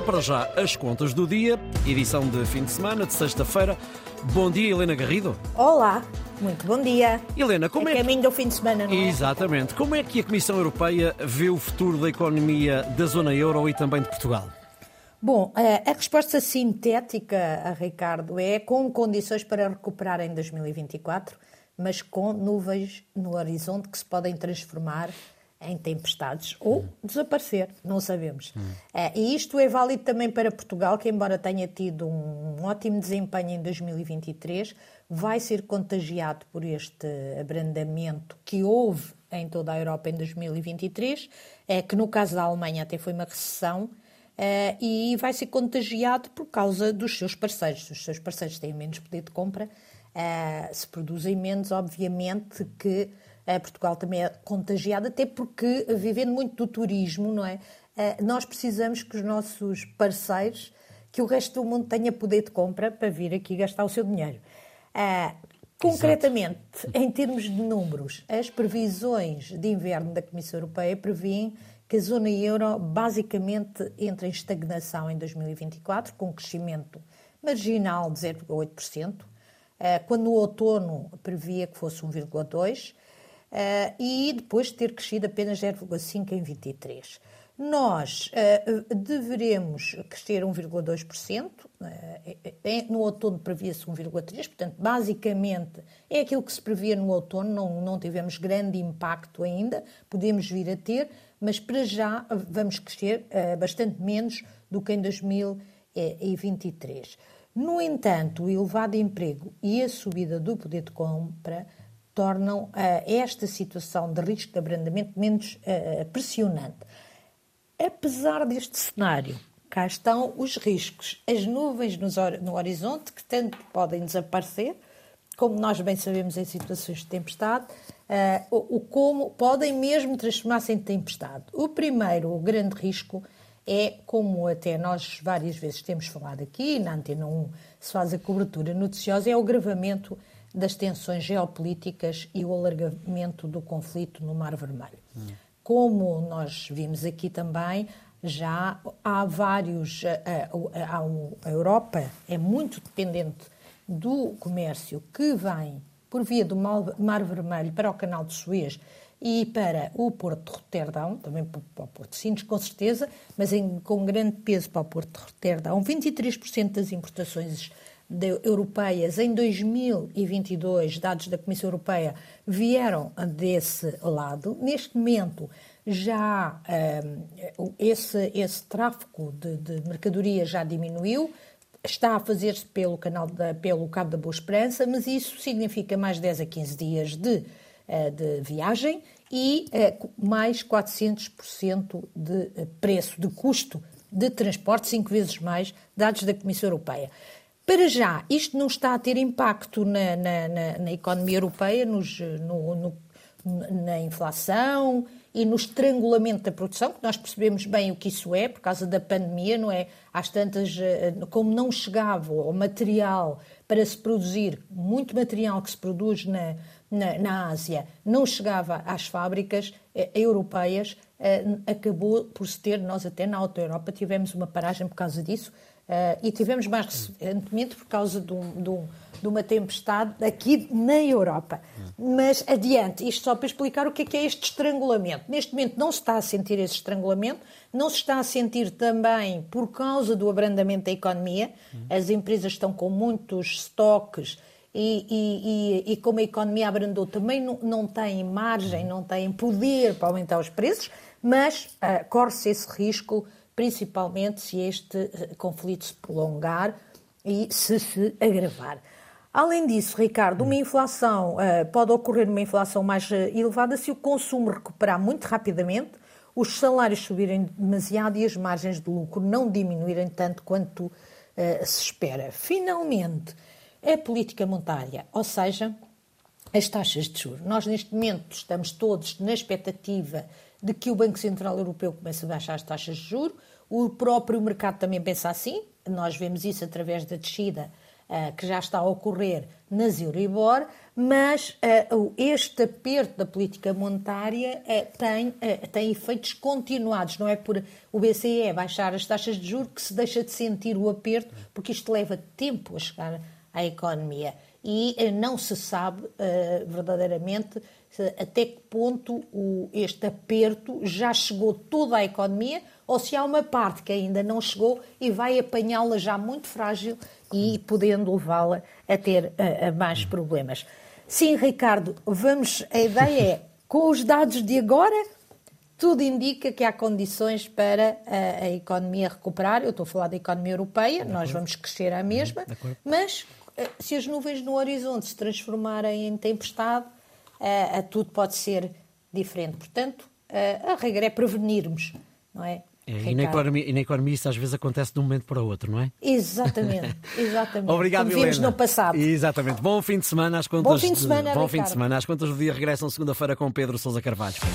Para já, as contas do dia, edição de fim de semana, de sexta-feira. Bom dia, Helena Garrido. Olá, muito bom dia. Helena, como é, é caminho do fim de semana, não é? Exatamente. Como é que a Comissão Europeia vê o futuro da economia da zona euro e também de Portugal? Bom, eh, a resposta sintética a Ricardo é com condições para recuperar em 2024, mas com nuvens no horizonte que se podem transformar em tempestades ou desaparecer, não sabemos. Hum. e isto é válido também para Portugal, que embora tenha tido um ótimo desempenho em 2023, vai ser contagiado por este abrandamento que houve em toda a Europa em 2023, é, que no caso da Alemanha até foi uma recessão, Uh, e vai ser contagiado por causa dos seus parceiros. Os seus parceiros têm menos poder de compra, se produzem menos, obviamente que Portugal também é contagiado, até porque, vivendo muito do turismo, não é? Eh, nós precisamos que os nossos parceiros, que o resto do mundo tenha poder de compra para vir aqui gastar o seu dinheiro. Eh, concretamente, Exato. em termos de números, as previsões de inverno da Comissão Europeia prevêem que a zona euro basicamente entra em estagnação em 2024, com um crescimento marginal de 0,8%, eh, quando no outono previa que fosse 1,2%, uh, e depois ter crescido apenas 0,5% em 23%. Nós uh, deveremos crescer 1,2%, uh, no outono previa-se 1,3%, portanto, basicamente é aquilo que se previa no outono, não, não tivemos grande impacto ainda, podemos vir a ter, mas para já vamos crescer uh, bastante menos do que em 2023. No entanto, o elevado emprego e a subida do poder de compra tornam uh, esta situação de risco de abrandamento menos uh, pressionante. Apesar deste cenário, cá estão os riscos, as nuvens no horizonte que tanto podem desaparecer, como nós bem sabemos em situações de tempestade, uh, o, como podem mesmo transformar-se em tempestade. O primeiro, o grande risco, é, como até nós várias vezes temos falado aqui, na Antena 1 se faz a cobertura noticiosa, é o agravamento das tensões geopolíticas e o alargamento do conflito no Mar Vermelho. Hum. Como nós vimos aqui também, já há vários. A, a, a, Europa é muito dependente do comércio que vem por via do Mar Vermelho para o Canal de Suez e para o Porto de Roterdão, também para o Porto de Sines, com certeza, mas em, com grande peso para o Porto de Roterdão. 23% das importações de, europeias em 2022, dados da Comissão Europeia, vieram desse lado. Neste momento, já um, esse, esse tráfego de, de mercadoria já diminuiu, está a fazer-se pelo canal pelo Cabo da Boa Esperança, mas isso significa mais 10 a 15 dias de, eh, de viagem e eh, mais 400% de eh, preço, de custo de transporte, cinco vezes mais, dados da Comissão Europeia. Para já, isto não está a ter impacto na, na, na, na economia europeia, nos, no, no, na inflação e no estrangulamento da produção, que nós percebemos bem o que isso é, por causa da pandemia, não é? Às tantas, eh, como não chegava o material para se produzir, muito material que se produz na, na, na Ásia, não chegava às fábricas eh, europeias, eh, acabou por se ter, nós até na Auto Europa tivemos uma paragem por causa disso, e tivemos mais recentemente por causa de, um, de, um, de, uma tempestade aqui na Europa. Mas adiante, isto só para explicar o que é, que é este estrangulamento. Neste momento não se está a sentir esse estrangulamento, não se está a sentir também por causa do abrandamento da economia. As empresas estão com muitos estoques e, e, e, e como a economia abrandou, também não, não têm margem, não têm poder para aumentar os preços, mas uh, corre-se esse risco principalmente se este eh, conflito se prolongar e se se agravar. Além disso, Ricardo, uma inflação uh, pode ocorrer uma inflação mais uh, elevada se o consumo recuperar muito rapidamente, os salários subirem demasiado e as margens de lucro não diminuírem tanto quanto se espera. Finalmente, a política monetária, ou seja, as taxas de juros. Nós, neste momento, estamos todos na expectativa de que o Banco Central Europeu comece a baixar as taxas de juros. O próprio mercado também pensa assim. Nós vemos isso através da descida uh, que já está a ocorrer nas Euribor, mas uh, este aperto da política monetária uh, tem, tem efeitos continuados. Não é por o BCE baixar as taxas de juros que se deixa de sentir o aperto, porque isto leva tempo a chegar à economia. E não se sabe verdadeiramente até que ponto o, este aperto já chegou toda a economia ou se há uma parte que ainda não chegou e vai apanhá-la já muito frágil e podendo levá-la a ter a, a mais problemas. Sim, Ricardo, vamos. A ideia é, com os dados de agora, tudo indica que há condições para a, a economia recuperar. Eu estou a falar da economia europeia, nós vamos crescer à mesma, mas eh, se as nuvens no horizonte se transformarem em tempestade, a, a tudo pode ser diferente. Portanto, a, a regra é prevenirmos, não é? É, e, na economia, e na economia isso às vezes acontece de um momento para o outro, não é? Exatamente, exatamente. Obrigado, Como vimos no passado. Exatamente. Bom fim de semana. Às contas Bom fim de semana, Bom fim de semana. As contas do dia regressam segunda-feira com Pedro Sousa Carvalho.